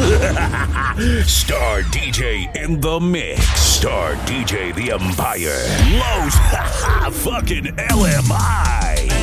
Star DJ in the mix. Star DJ the Empire. Los Fucking LMI.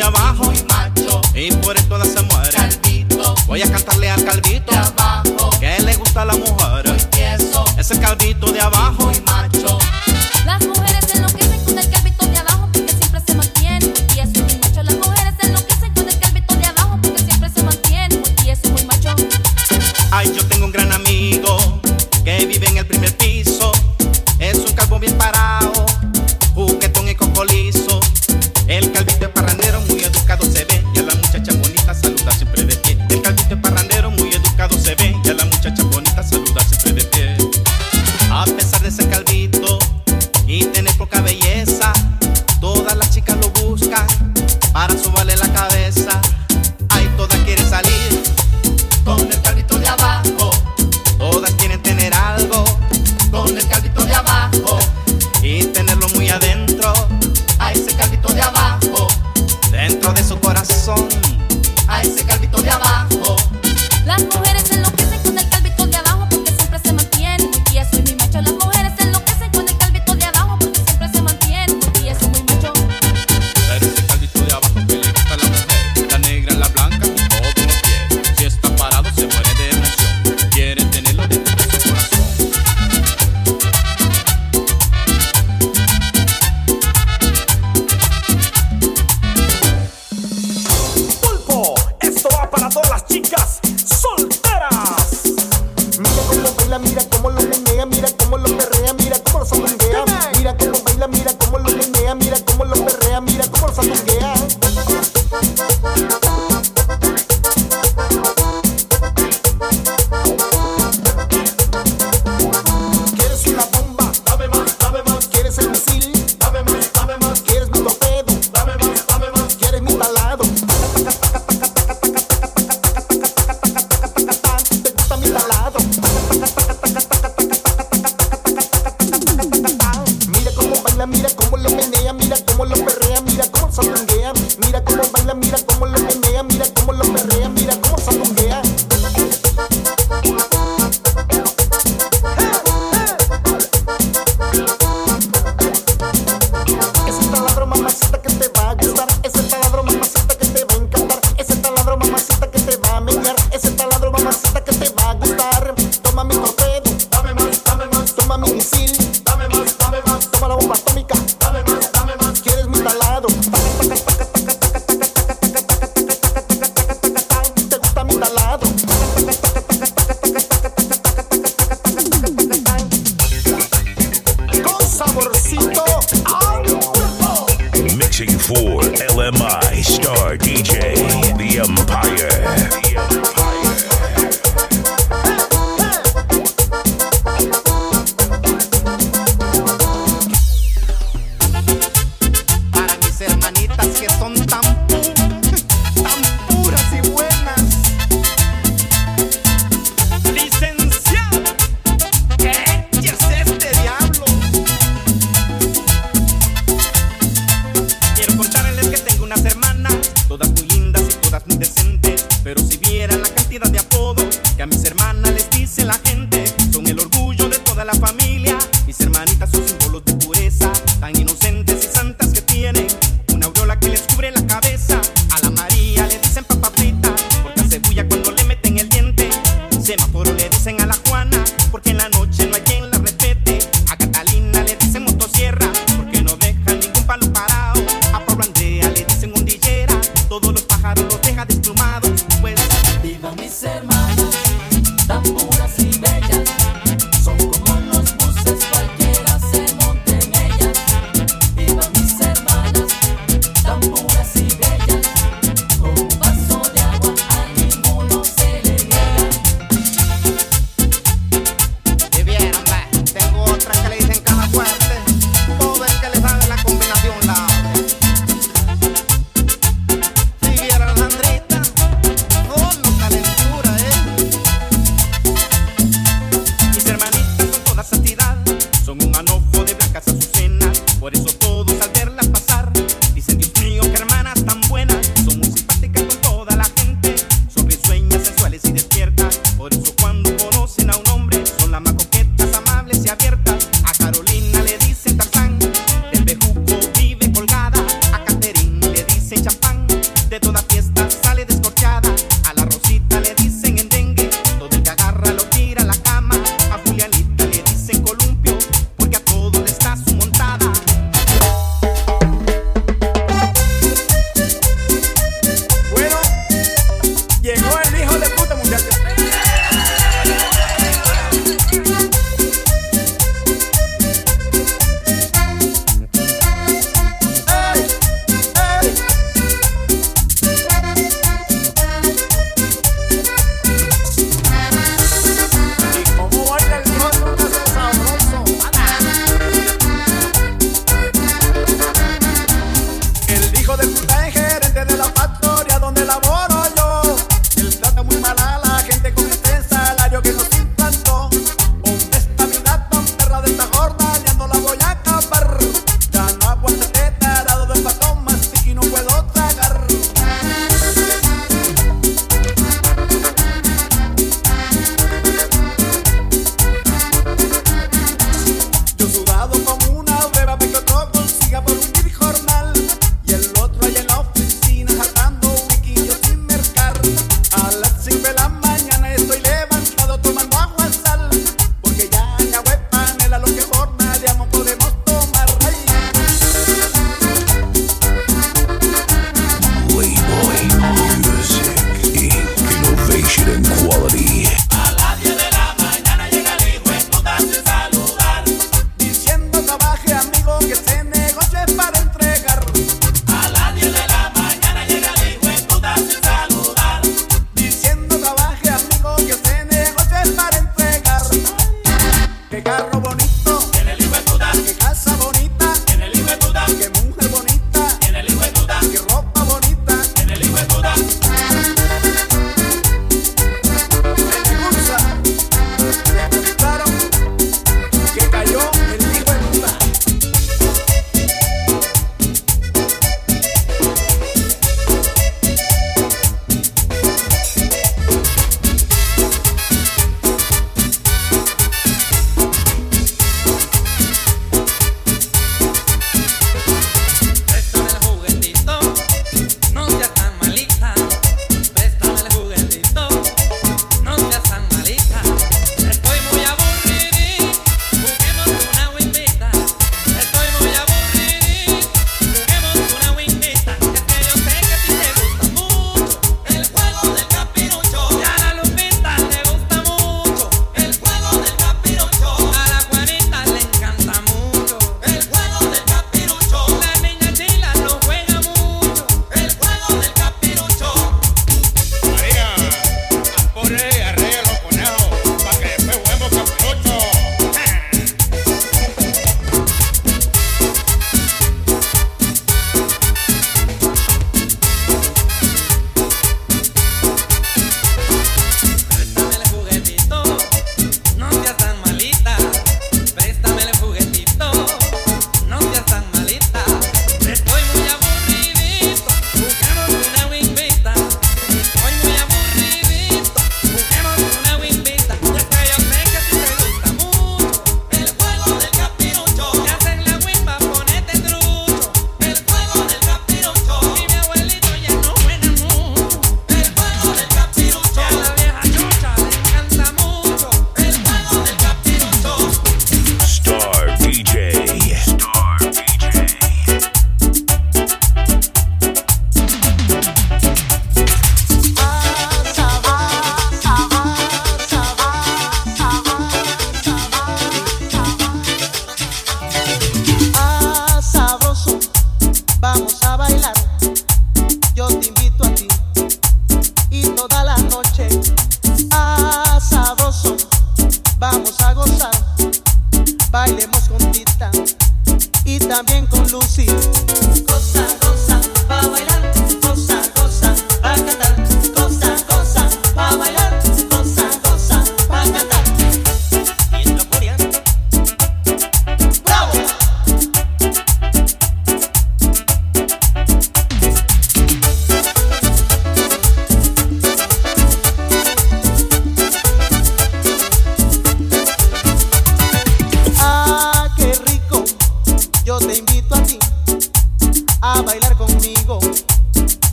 de abajo. Macho. Y por esto no se muere. Calvito. Voy a cantarle al calvito. la familia.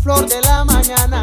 flor de la mañana.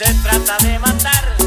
Se trata de matar